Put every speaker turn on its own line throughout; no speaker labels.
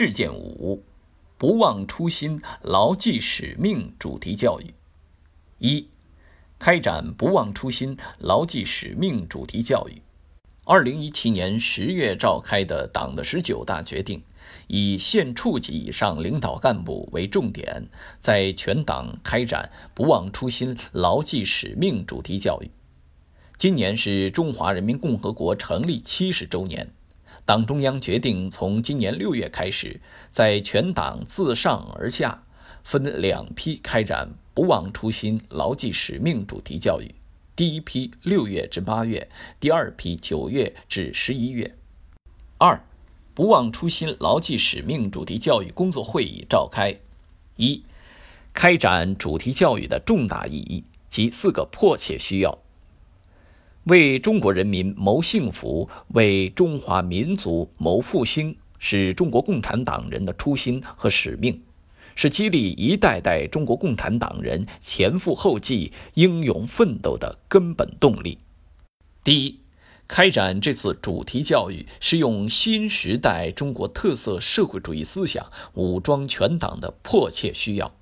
事件五：不忘初心，牢记使命主题教育。一、开展不忘初心，牢记使命主题教育。二零一七年十月召开的党的十九大决定，以县处级以上领导干部为重点，在全党开展不忘初心、牢记使命主题教育。今年是中华人民共和国成立七十周年。党中央决定从今年六月开始，在全党自上而下分两批开展“不忘初心、牢记使命”主题教育。第一批六月至八月，第二批九月至十一月。二“不忘初心、牢记使命”主题教育工作会议召开。一、开展主题教育的重大意义及四个迫切需要。为中国人民谋幸福，为中华民族谋复兴，是中国共产党人的初心和使命，是激励一代代中国共产党人前赴后继、英勇奋斗的根本动力。第一，开展这次主题教育是用新时代中国特色社会主义思想武装全党的迫切需要。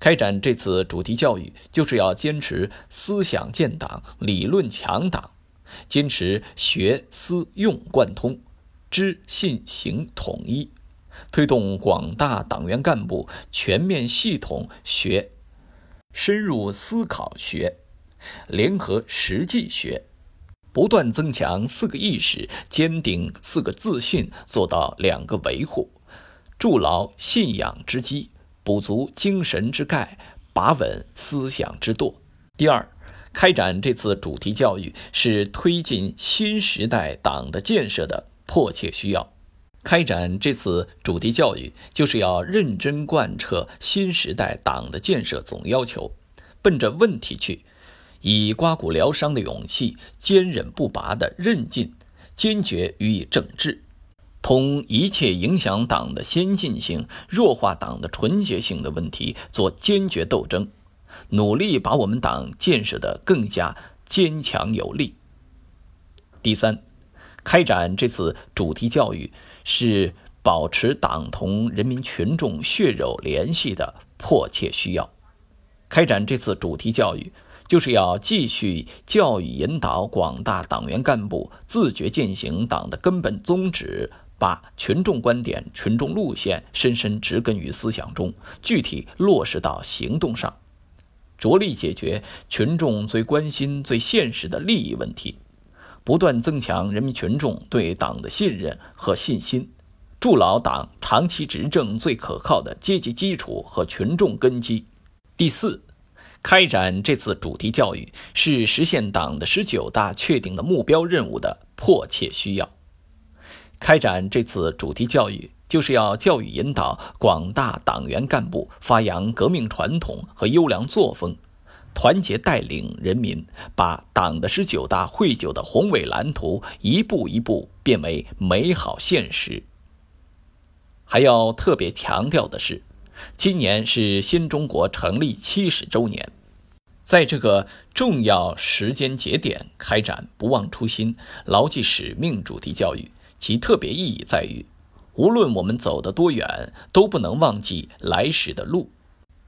开展这次主题教育，就是要坚持思想建党、理论强党，坚持学思用贯通、知信行统一，推动广大党员干部全面系统学、深入思考学、联合实际学，不断增强四个意识，坚定四个自信，做到两个维护，筑牢信仰之基。补足精神之钙，把稳思想之舵。第二，开展这次主题教育是推进新时代党的建设的迫切需要。开展这次主题教育，就是要认真贯彻新时代党的建设总要求，奔着问题去，以刮骨疗伤的勇气，坚韧不拔的韧劲，坚决予以整治。同一切影响党的先进性、弱化党的纯洁性的问题做坚决斗争，努力把我们党建设得更加坚强有力。第三，开展这次主题教育是保持党同人民群众血肉联系的迫切需要。开展这次主题教育，就是要继续教育引导广大党员干部自觉践行党的根本宗旨。把群众观点、群众路线深深植根于思想中，具体落实到行动上，着力解决群众最关心、最现实的利益问题，不断增强人民群众对党的信任和信心，筑牢党长期执政最可靠的阶级基础和群众根基。第四，开展这次主题教育是实现党的十九大确定的目标任务的迫切需要。开展这次主题教育，就是要教育引导广大党员干部发扬革命传统和优良作风，团结带领人民把党的十九大绘就的宏伟蓝图一步一步变为美好现实。还要特别强调的是，今年是新中国成立七十周年，在这个重要时间节点开展“不忘初心、牢记使命”主题教育。其特别意义在于，无论我们走得多远，都不能忘记来时的路。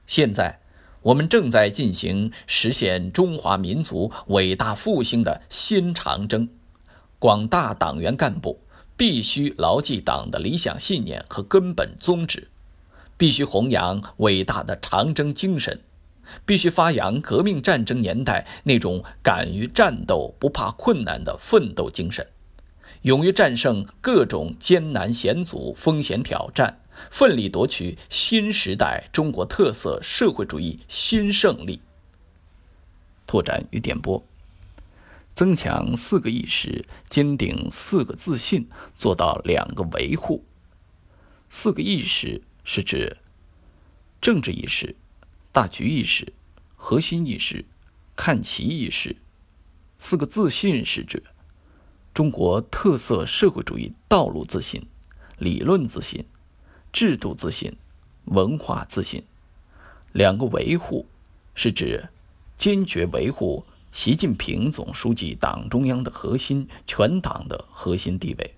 现在，我们正在进行实现中华民族伟大复兴的新长征。广大党员干部必须牢记党的理想信念和根本宗旨，必须弘扬伟大的长征精神，必须发扬革命战争年代那种敢于战斗、不怕困难的奋斗精神。勇于战胜各种艰难险阻、风险挑战，奋力夺取新时代中国特色社会主义新胜利。拓展与点拨：增强四个意识，坚定四个自信，做到两个维护。四个意识是指政治意识、大局意识、核心意识、看齐意识。四个自信是指。中国特色社会主义道路自信、理论自信、制度自信、文化自信。两个维护，是指坚决维护习近平总书记党中央的核心、全党的核心地位，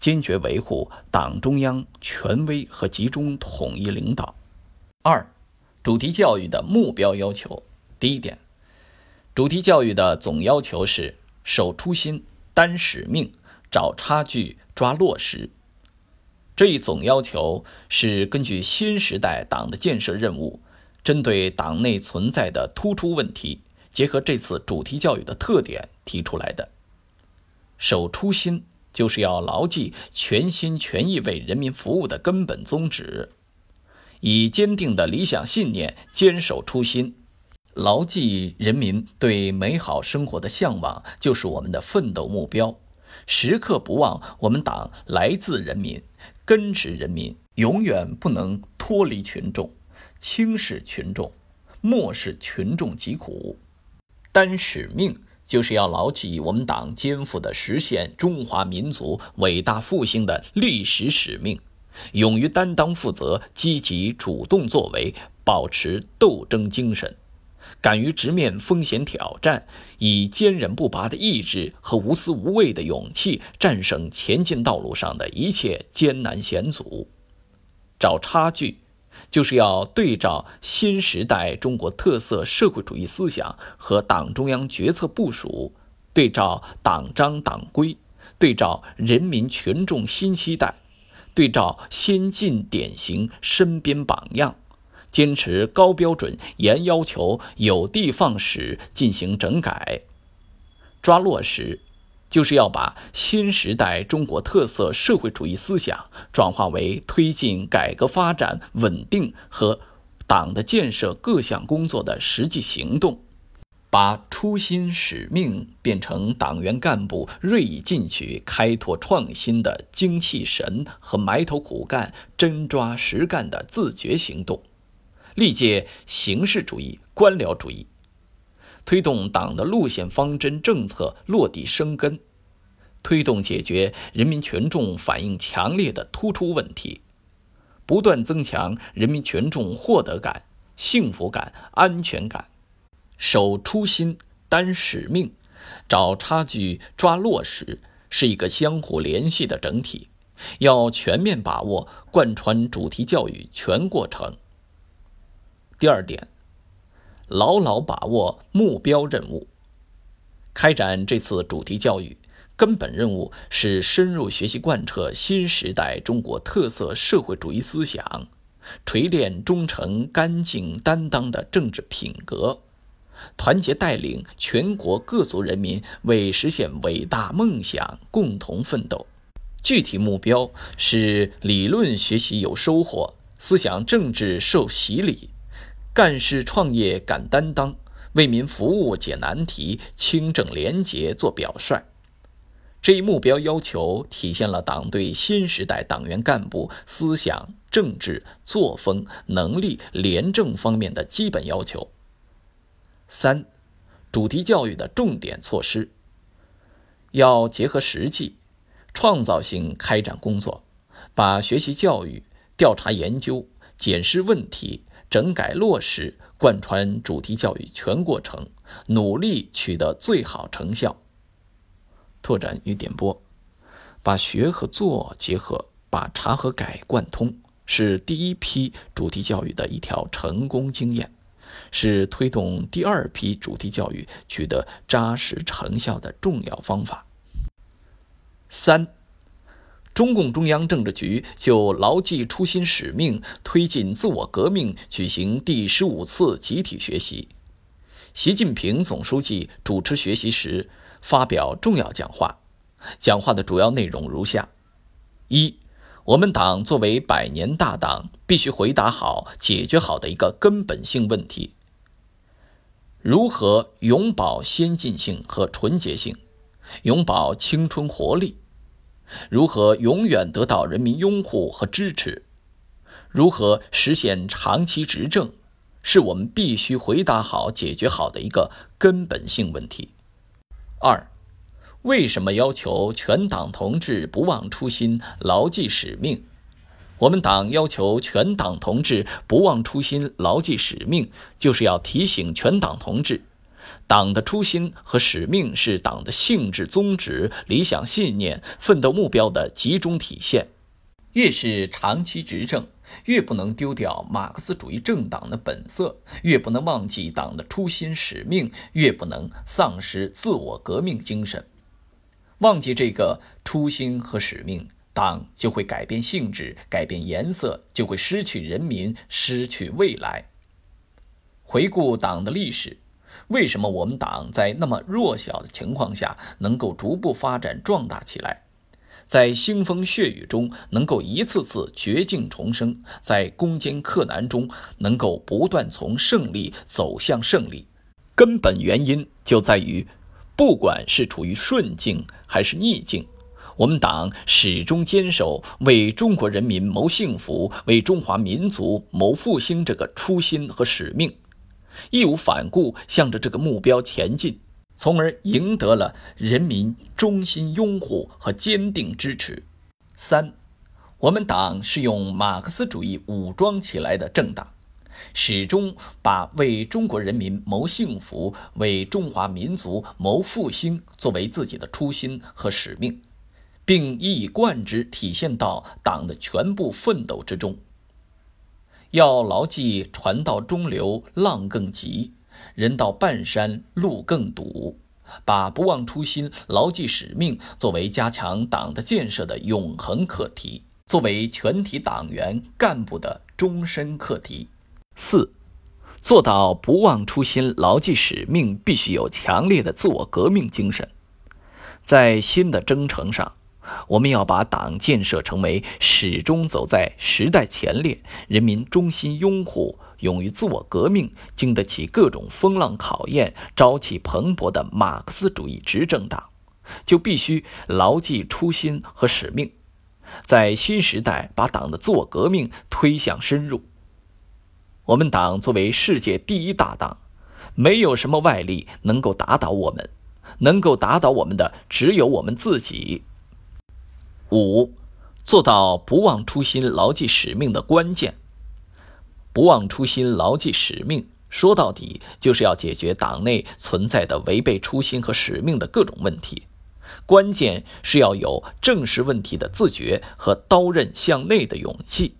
坚决维护党中央权威和集中统一领导。二、主题教育的目标要求。第一点，主题教育的总要求是守初心、担使命、找差距、抓落实。这一总要求是根据新时代党的建设任务，针对党内存在的突出问题，结合这次主题教育的特点提出来的。守初心，就是要牢记全心全意为人民服务的根本宗旨，以坚定的理想信念坚守初心，牢记人民对美好生活的向往就是我们的奋斗目标，时刻不忘我们党来自人民。根植人民，永远不能脱离群众，轻视群众，漠视群众疾苦。担使命，就是要牢记我们党肩负的实现中华民族伟大复兴的历史使命，勇于担当负责，积极主动作为，保持斗争精神。敢于直面风险挑战，以坚韧不拔的意志和无私无畏的勇气战胜前进道路上的一切艰难险阻。找差距，就是要对照新时代中国特色社会主义思想和党中央决策部署，对照党章党规，对照人民群众新期待，对照先进典型身边榜样。坚持高标准、严要求，有的放矢进行整改，抓落实，就是要把新时代中国特色社会主义思想转化为推进改革发展稳定和党的建设各项工作的实际行动，把初心使命变成党员干部锐意进取、开拓创新的精气神和埋头苦干、真抓实干的自觉行动。历届形式主义、官僚主义，推动党的路线方针政策落地生根，推动解决人民群众反映强烈的突出问题，不断增强人民群众获得感、幸福感、安全感。守初心、担使命、找差距、抓落实，是一个相互联系的整体，要全面把握贯穿主题教育全过程。第二点，牢牢把握目标任务。开展这次主题教育，根本任务是深入学习贯彻新时代中国特色社会主义思想，锤炼忠诚、干净、担当的政治品格，团结带领全国各族人民为实现伟大梦想共同奋斗。具体目标是理论学习有收获，思想政治受洗礼。干事创业敢担当，为民服务解难题，清正廉洁做表率。这一目标要求体现了党对新时代党员干部思想、政治、作风、能力、廉政方面的基本要求。三、主题教育的重点措施，要结合实际，创造性开展工作，把学习教育、调查研究、检视问题。整改落实贯穿主题教育全过程，努力取得最好成效。拓展与点拨，把学和做结合，把查和改贯通，是第一批主题教育的一条成功经验，是推动第二批主题教育取得扎实成效的重要方法。三。中共中央政治局就牢记初心使命，推进自我革命举行第十五次集体学习。习近平总书记主持学习时发表重要讲话，讲话的主要内容如下：一、我们党作为百年大党，必须回答好、解决好的一个根本性问题：如何永葆先进性和纯洁性，永葆青春活力。如何永远得到人民拥护和支持？如何实现长期执政，是我们必须回答好、解决好的一个根本性问题。二，为什么要求全党同志不忘初心、牢记使命？我们党要求全党同志不忘初心、牢记使命，就是要提醒全党同志，党的初心和使命是党的性质、宗旨、理想信念、奋斗目标的集中体现。越是长期执政，越不能丢掉马克思主义政党的本色，越不能忘记党的初心使命，越不能丧失自我革命精神。忘记这个初心和使命，党就会改变性质，改变颜色，就会失去人民，失去未来。回顾党的历史。为什么我们党在那么弱小的情况下能够逐步发展壮大起来，在腥风血雨中能够一次次绝境重生，在攻坚克难中能够不断从胜利走向胜利？根本原因就在于，不管是处于顺境还是逆境，我们党始终坚守为中国人民谋幸福、为中华民族谋复兴这个初心和使命。义无反顾向着这个目标前进，从而赢得了人民衷心拥护和坚定支持。三，我们党是用马克思主义武装起来的政党，始终把为中国人民谋幸福、为中华民族谋复兴作为自己的初心和使命，并一以贯之体现到党的全部奋斗之中。要牢记“船到中流浪更急，人到半山路更堵”，把不忘初心、牢记使命作为加强党的建设的永恒课题，作为全体党员干部的终身课题。四，做到不忘初心、牢记使命，必须有强烈的自我革命精神，在新的征程上。我们要把党建设成为始终走在时代前列、人民衷心拥护、勇于自我革命、经得起各种风浪考验、朝气蓬勃的马克思主义执政党，就必须牢记初心和使命，在新时代把党的自我革命推向深入。我们党作为世界第一大党，没有什么外力能够打倒我们，能够打倒我们的只有我们自己。五，做到不忘初心、牢记使命的关键。不忘初心、牢记使命，说到底就是要解决党内存在的违背初心和使命的各种问题。关键是要有正视问题的自觉和刀刃向内的勇气。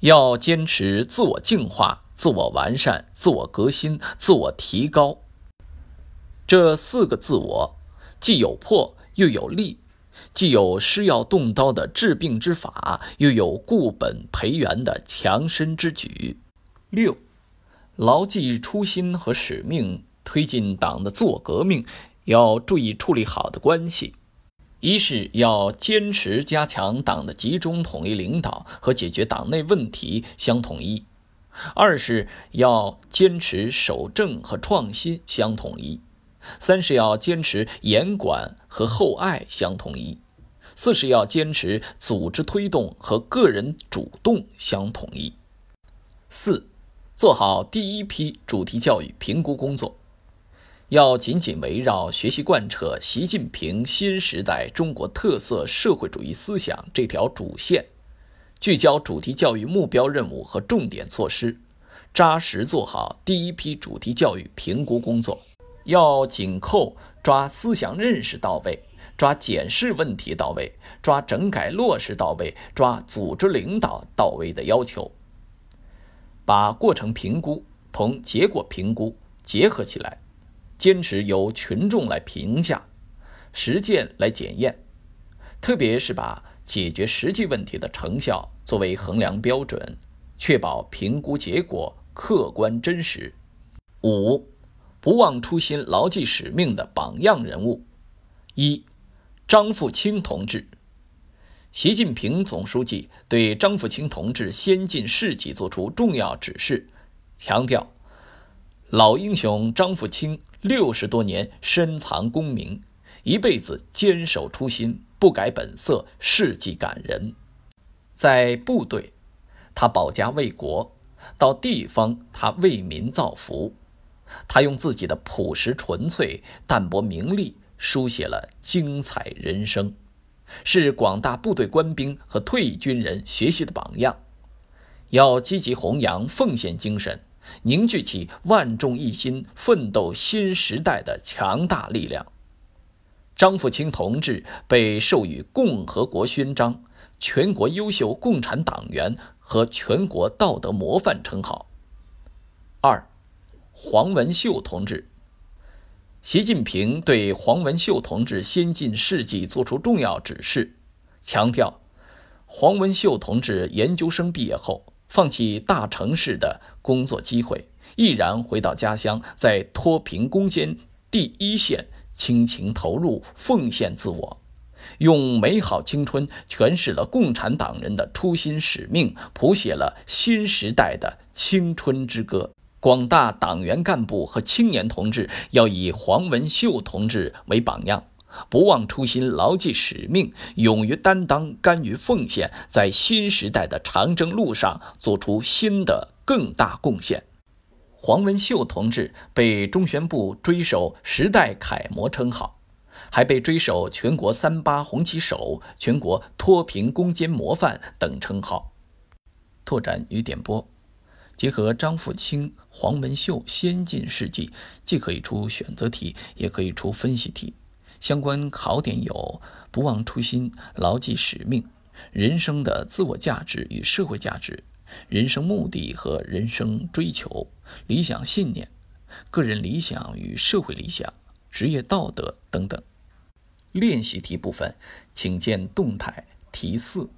要坚持自我净化、自我完善、自我革新、自我提高。这四个自我，既有破又有立。既有施药动刀的治病之法，又有固本培元的强身之举。六，牢记初心和使命，推进党的自我革命，要注意处理好的关系：一是要坚持加强党的集中统一领导和解决党内问题相统一；二是要坚持守正和创新相统一；三是要坚持严管和厚爱相统一。四是要坚持组织推动和个人主动相统一。四，做好第一批主题教育评估工作，要紧紧围绕学习贯彻习近平新时代中国特色社会主义思想这条主线，聚焦主题教育目标任务和重点措施，扎实做好第一批主题教育评估工作。要紧扣抓思想认识到位。抓检视问题到位，抓整改落实到位，抓组织领导到位的要求，把过程评估同结果评估结合起来，坚持由群众来评价，实践来检验，特别是把解决实际问题的成效作为衡量标准，确保评估结果客观真实。五，不忘初心、牢记使命的榜样人物，一。张富清同志，习近平总书记对张富清同志先进事迹作出重要指示，强调：老英雄张富清六十多年深藏功名，一辈子坚守初心，不改本色，事迹感人。在部队，他保家卫国；到地方，他为民造福。他用自己的朴实纯粹、淡泊名利。书写了精彩人生，是广大部队官兵和退役军人学习的榜样。要积极弘扬奉献精神，凝聚起万众一心、奋斗新时代的强大力量。张富清同志被授予共和国勋章、全国优秀共产党员和全国道德模范称号。二，黄文秀同志。习近平对黄文秀同志先进事迹作出重要指示，强调，黄文秀同志研究生毕业后，放弃大城市的工作机会，毅然回到家乡，在脱贫攻坚第一线倾情投入，奉献自我，用美好青春诠释了共产党人的初心使命，谱写了新时代的青春之歌。广大党员干部和青年同志要以黄文秀同志为榜样，不忘初心，牢记使命，勇于担当，甘于奉献，在新时代的长征路上做出新的更大贡献。黄文秀同志被中宣部追授“时代楷模”称号，还被追授“全国三八红旗手”“全国脱贫攻坚模范”等称号。拓展与点播。结合张富清、黄文秀先进事迹，既可以出选择题，也可以出分析题。相关考点有：不忘初心、牢记使命、人生的自我价值与社会价值、人生目的和人生追求、理想信念、个人理想与社会理想、职业道德等等。练习题部分，请见动态题四。